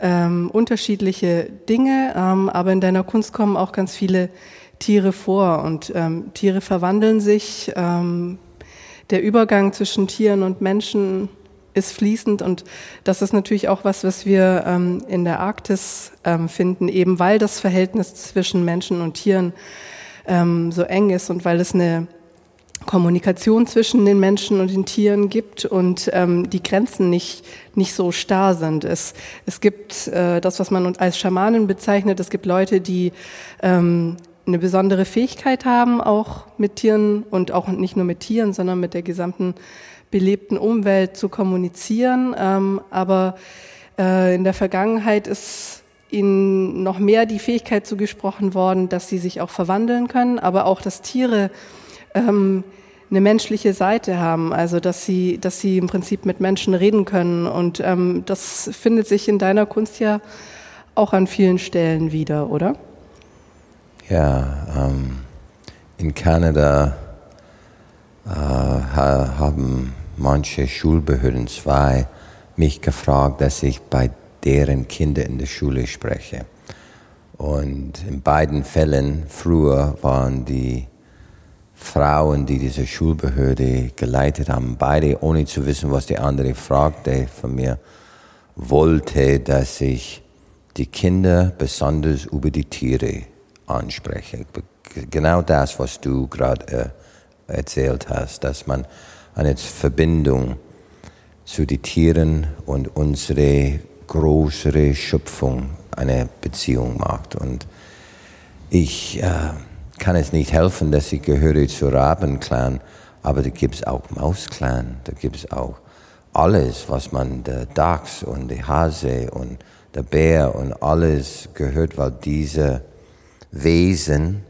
Speaker 1: ähm, unterschiedliche Dinge, ähm, aber in deiner Kunst kommen auch ganz viele Tiere vor und ähm, Tiere verwandeln sich. Ähm, der Übergang zwischen Tieren und Menschen ist fließend und das ist natürlich auch was, was wir ähm, in der Arktis finden, eben weil das Verhältnis zwischen Menschen und Tieren ähm, so eng ist und weil es eine Kommunikation zwischen den Menschen und den Tieren gibt und ähm, die Grenzen nicht, nicht so starr sind. Es, es gibt äh, das, was man als Schamanen bezeichnet, es gibt Leute, die ähm, eine besondere Fähigkeit haben, auch mit Tieren und auch nicht nur mit Tieren, sondern mit der gesamten belebten Umwelt zu kommunizieren. Ähm, aber äh, in der Vergangenheit ist ihnen noch mehr die Fähigkeit zugesprochen worden, dass sie sich auch verwandeln können, aber auch, dass Tiere ähm, eine menschliche Seite haben, also dass sie, dass sie im Prinzip mit Menschen reden können. Und ähm, das findet sich in deiner Kunst ja auch an vielen Stellen wieder, oder?
Speaker 2: Ja, ähm, in Kanada äh, haben manche Schulbehörden zwei mich gefragt, dass ich bei deren Kinder in der Schule spreche. Und in beiden Fällen früher waren die Frauen, die diese Schulbehörde geleitet haben, beide ohne zu wissen, was die andere fragte von mir, wollte, dass ich die Kinder besonders über die Tiere anspreche. Genau das, was du gerade äh, erzählt hast, dass man eine Verbindung zu den Tieren und unsere größere Schöpfung eine Beziehung macht. Und ich äh, kann es nicht helfen, dass ich gehöre zu Rabenclan, aber da gibt es auch Mausclan, da gibt es auch alles, was man, der Dachs und der Hase und der Bär und alles gehört, weil diese Wesen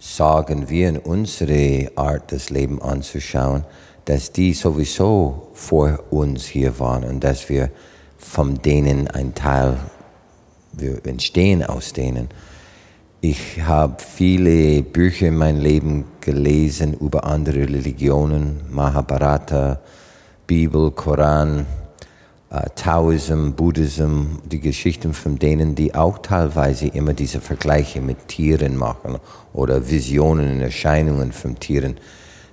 Speaker 2: sagen wir in unsere Art, das Leben anzuschauen, dass die sowieso vor uns hier waren und dass wir von denen ein Teil, wir entstehen aus denen. Ich habe viele Bücher in meinem Leben gelesen über andere Religionen, Mahabharata, Bibel, Koran, äh, Taoism, Buddhism, die Geschichten von denen, die auch teilweise immer diese Vergleiche mit Tieren machen oder Visionen und Erscheinungen von Tieren,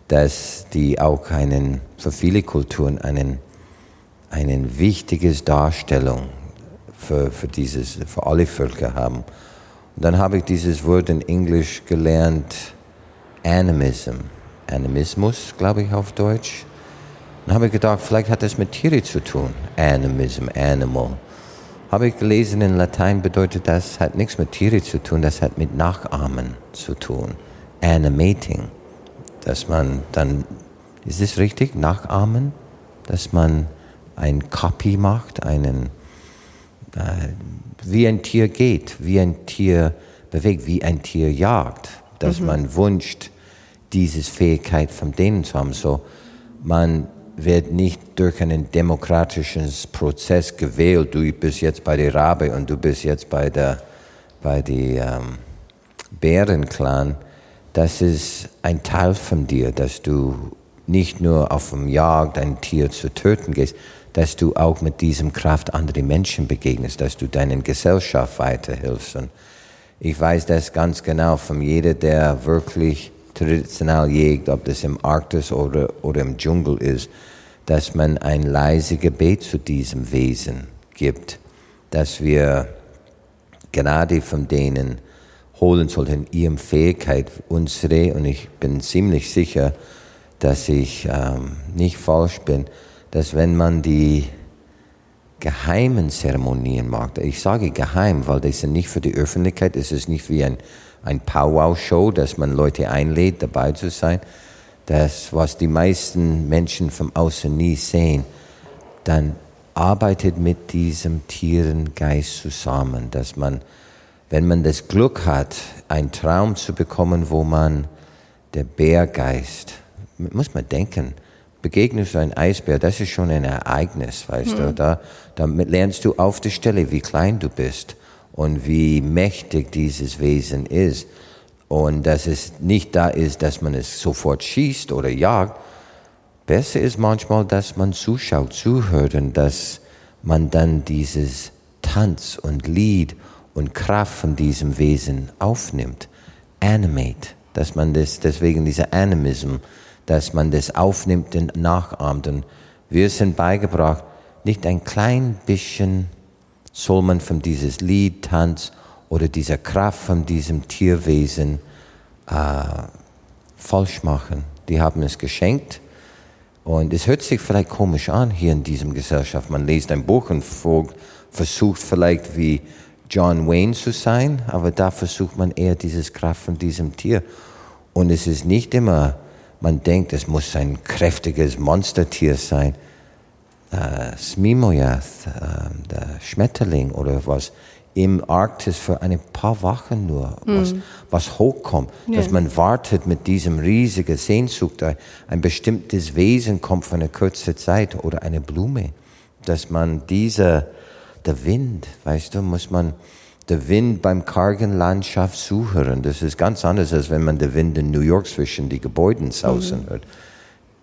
Speaker 2: dass die auch einen, für viele Kulturen einen eine wichtige Darstellung für, für, dieses, für alle Völker haben. Und dann habe ich dieses Wort in Englisch gelernt, Animism, Animismus, glaube ich auf Deutsch. Dann habe ich gedacht, vielleicht hat das mit Tiere zu tun, Animism, Animal. Habe ich gelesen, in Latein bedeutet das, hat nichts mit Tiere zu tun, das hat mit Nachahmen zu tun, Animating. Dass man dann, ist es richtig, Nachahmen? Dass man ein Copy macht, einen, äh, wie ein Tier geht, wie ein Tier bewegt, wie ein Tier jagt, dass mhm. man wünscht, diese Fähigkeit von denen zu haben. So, man wird nicht durch einen demokratischen Prozess gewählt. Du bist jetzt bei der Rabe und du bist jetzt bei der bei die ähm, Bärenclan. Das ist ein Teil von dir, dass du nicht nur auf dem Jagd ein Tier zu töten gehst, dass du auch mit diesem Kraft andere Menschen begegnest, dass du deinen Gesellschaft weiterhilfst. Und ich weiß das ganz genau von jeder, der wirklich traditionell jägt, ob das im Arktis oder, oder im Dschungel ist, dass man ein leises Gebet zu diesem Wesen gibt, dass wir Gnade von denen holen sollten, ihrem Fähigkeit, unsere, und ich bin ziemlich sicher, dass ich ähm, nicht falsch bin, dass wenn man die geheimen Zeremonien macht, ich sage geheim, weil das sind nicht für die Öffentlichkeit, es ist nicht wie ein, ein Powwow-Show, dass man Leute einlädt, dabei zu sein, das, was die meisten Menschen vom Außen nie sehen, dann arbeitet mit diesem Tierengeist zusammen, dass man, wenn man das Glück hat, einen Traum zu bekommen, wo man der Bärgeist, muss man denken, begegnest du ein Eisbär, das ist schon ein Ereignis, weißt mhm. du. Da, damit lernst du auf der Stelle, wie klein du bist und wie mächtig dieses Wesen ist. Und dass es nicht da ist, dass man es sofort schießt oder jagt. Besser ist manchmal, dass man zuschaut, zuhört und dass man dann dieses Tanz und Lied und Kraft von diesem Wesen aufnimmt. Animate, dass man das, deswegen dieser Animism, dass man das aufnimmt und nachahmt. Und wir sind beigebracht, nicht ein klein bisschen soll man von dieses Lied, Tanz oder dieser Kraft von diesem Tierwesen äh, falsch machen. Die haben es geschenkt. Und es hört sich vielleicht komisch an hier in diesem Gesellschaft. Man liest ein Buch und versucht vielleicht wie John Wayne zu sein, aber da versucht man eher dieses Kraft von diesem Tier. Und es ist nicht immer man denkt, es muss ein kräftiges Monstertier sein. Äh, Smimoyath, äh, der Schmetterling oder was, im Arktis für ein paar Wochen nur, was, mm. was hochkommt, ja. dass man wartet mit diesem riesigen Sehnsucht, ein bestimmtes Wesen kommt für eine kurze Zeit oder eine Blume, dass man diese, der Wind, weißt du, muss man der Wind beim kargen Landschaft zuhören. Das ist ganz anders, als wenn man den Wind in New York zwischen die Gebäuden sausen mhm. hört.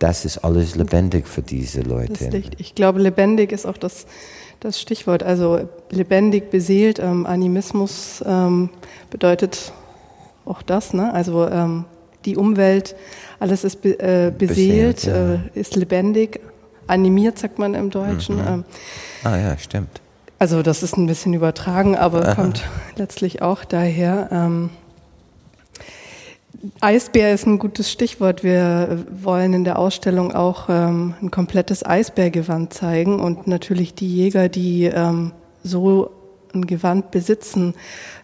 Speaker 2: Das ist alles lebendig für diese Leute.
Speaker 1: Ich glaube, lebendig ist auch das, das Stichwort. Also lebendig, beseelt, ähm, Animismus ähm, bedeutet auch das. Ne? Also ähm, die Umwelt, alles ist be äh, beseelt, beseelt ja. äh, ist lebendig, animiert, sagt man im Deutschen. Mhm.
Speaker 2: Ähm. ah ja, stimmt.
Speaker 1: Also das ist ein bisschen übertragen, aber Aha. kommt letztlich auch daher. Eisbär ist ein gutes Stichwort. Wir wollen in der Ausstellung auch ähm, ein komplettes Eisbärgewand zeigen und natürlich die Jäger, die ähm, so ein Gewand besitzen,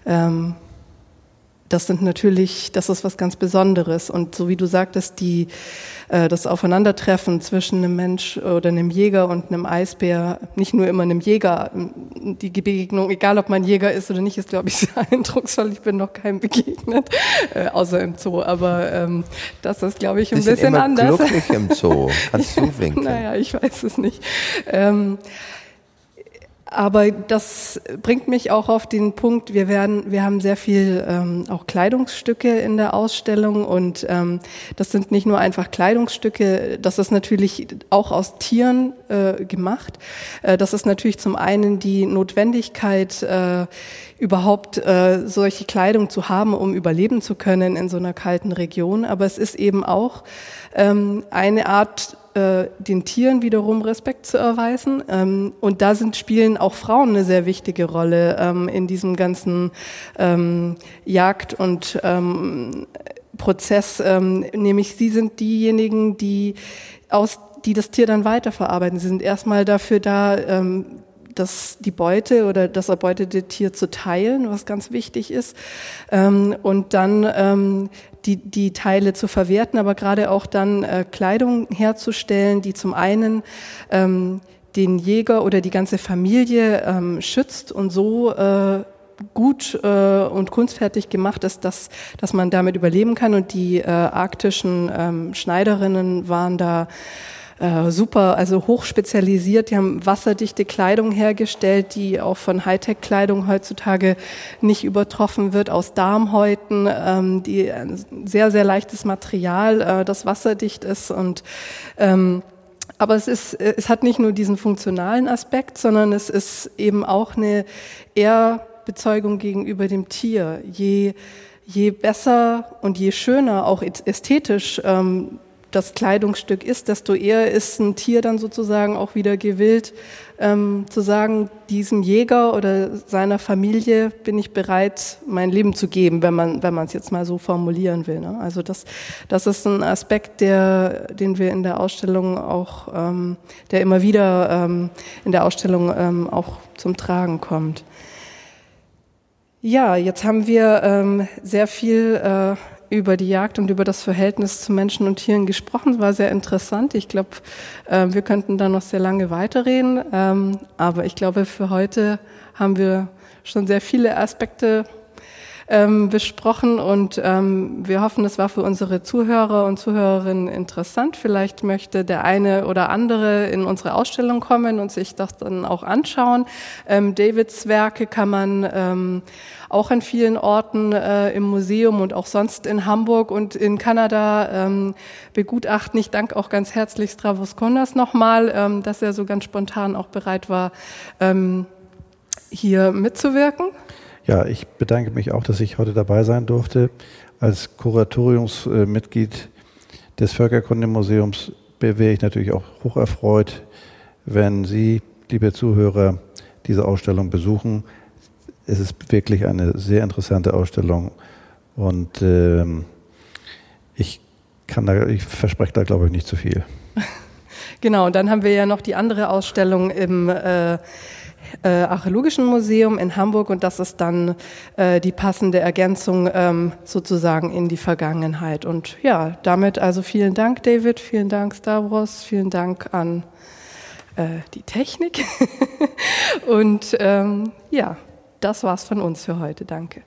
Speaker 1: ähm, das sind natürlich, das ist was ganz Besonderes. Und so wie du sagtest, die, äh, das Aufeinandertreffen zwischen einem Mensch oder einem Jäger und einem Eisbär, nicht nur immer einem Jäger, die Begegnung, egal ob man Jäger ist oder nicht, ist, glaube ich, sehr eindrucksvoll. Ich bin noch keinem begegnet, äh, außer im Zoo. Aber ähm, das ist, glaube ich, ein bisschen immer anders.
Speaker 2: glücklich im Zoo. Kannst du winken?
Speaker 1: naja, ich weiß es nicht. Ähm, aber das bringt mich auch auf den Punkt, wir werden, wir haben sehr viel ähm, auch Kleidungsstücke in der Ausstellung und ähm, das sind nicht nur einfach Kleidungsstücke, das ist natürlich auch aus Tieren äh, gemacht. Äh, das ist natürlich zum einen die Notwendigkeit, äh, überhaupt äh, solche Kleidung zu haben, um überleben zu können in so einer kalten Region. Aber es ist eben auch ähm, eine Art äh, den Tieren wiederum Respekt zu erweisen. Ähm, und da sind, spielen auch Frauen eine sehr wichtige Rolle ähm, in diesem ganzen ähm, Jagd- und ähm, Prozess. Ähm, nämlich sie sind diejenigen, die aus die das Tier dann weiterverarbeiten. Sie sind erstmal dafür da, ähm, das, die Beute oder das erbeutete Tier zu teilen, was ganz wichtig ist, ähm, und dann ähm, die, die Teile zu verwerten, aber gerade auch dann äh, Kleidung herzustellen, die zum einen ähm, den Jäger oder die ganze Familie ähm, schützt und so äh, gut äh, und kunstfertig gemacht ist, dass, dass man damit überleben kann. Und die äh, arktischen ähm, Schneiderinnen waren da äh, super, also hochspezialisiert. Die haben wasserdichte Kleidung hergestellt, die auch von Hightech-Kleidung heutzutage nicht übertroffen wird, aus Darmhäuten, ähm, die ein sehr, sehr leichtes Material, äh, das wasserdicht ist und ähm, aber es ist, es hat nicht nur diesen funktionalen Aspekt, sondern es ist eben auch eine Ehrbezeugung gegenüber dem Tier. Je, je besser und je schöner, auch ästhetisch, ähm, das Kleidungsstück ist, desto eher ist ein Tier dann sozusagen auch wieder gewillt, ähm, zu sagen, diesem Jäger oder seiner Familie bin ich bereit, mein Leben zu geben, wenn man wenn man es jetzt mal so formulieren will. Ne? Also das, das ist ein Aspekt, der, den wir in der Ausstellung auch, ähm, der immer wieder ähm, in der Ausstellung ähm, auch zum Tragen kommt. Ja, jetzt haben wir ähm, sehr viel äh, über die Jagd und über das Verhältnis zu Menschen und Tieren gesprochen. War sehr interessant. Ich glaube, äh, wir könnten da noch sehr lange weiterreden. Ähm, aber ich glaube, für heute haben wir schon sehr viele Aspekte ähm, besprochen und ähm, wir hoffen, es war für unsere Zuhörer und Zuhörerinnen interessant. Vielleicht möchte der eine oder andere in unsere Ausstellung kommen und sich das dann auch anschauen. Ähm, Davids Werke kann man ähm, auch an vielen Orten äh, im Museum und auch sonst in Hamburg und in Kanada ähm, begutachten. Ich danke auch ganz herzlich Stravos Kondas nochmal, ähm, dass er so ganz spontan auch bereit war, ähm, hier mitzuwirken.
Speaker 3: Ja, ich bedanke mich auch, dass ich heute dabei sein durfte. Als Kuratoriumsmitglied des Völkerkundemuseums wäre ich natürlich auch hocherfreut, wenn Sie, liebe Zuhörer, diese Ausstellung besuchen. Es ist wirklich eine sehr interessante Ausstellung und ähm, ich kann da, ich verspreche da glaube ich nicht zu viel.
Speaker 1: Genau, und dann haben wir ja noch die andere Ausstellung im äh, äh, Archäologischen Museum in Hamburg und das ist dann äh, die passende Ergänzung ähm, sozusagen in die Vergangenheit. Und ja, damit also vielen Dank, David, vielen Dank, Stavros, vielen Dank an äh, die Technik und ähm, ja, das war's von uns für heute. Danke.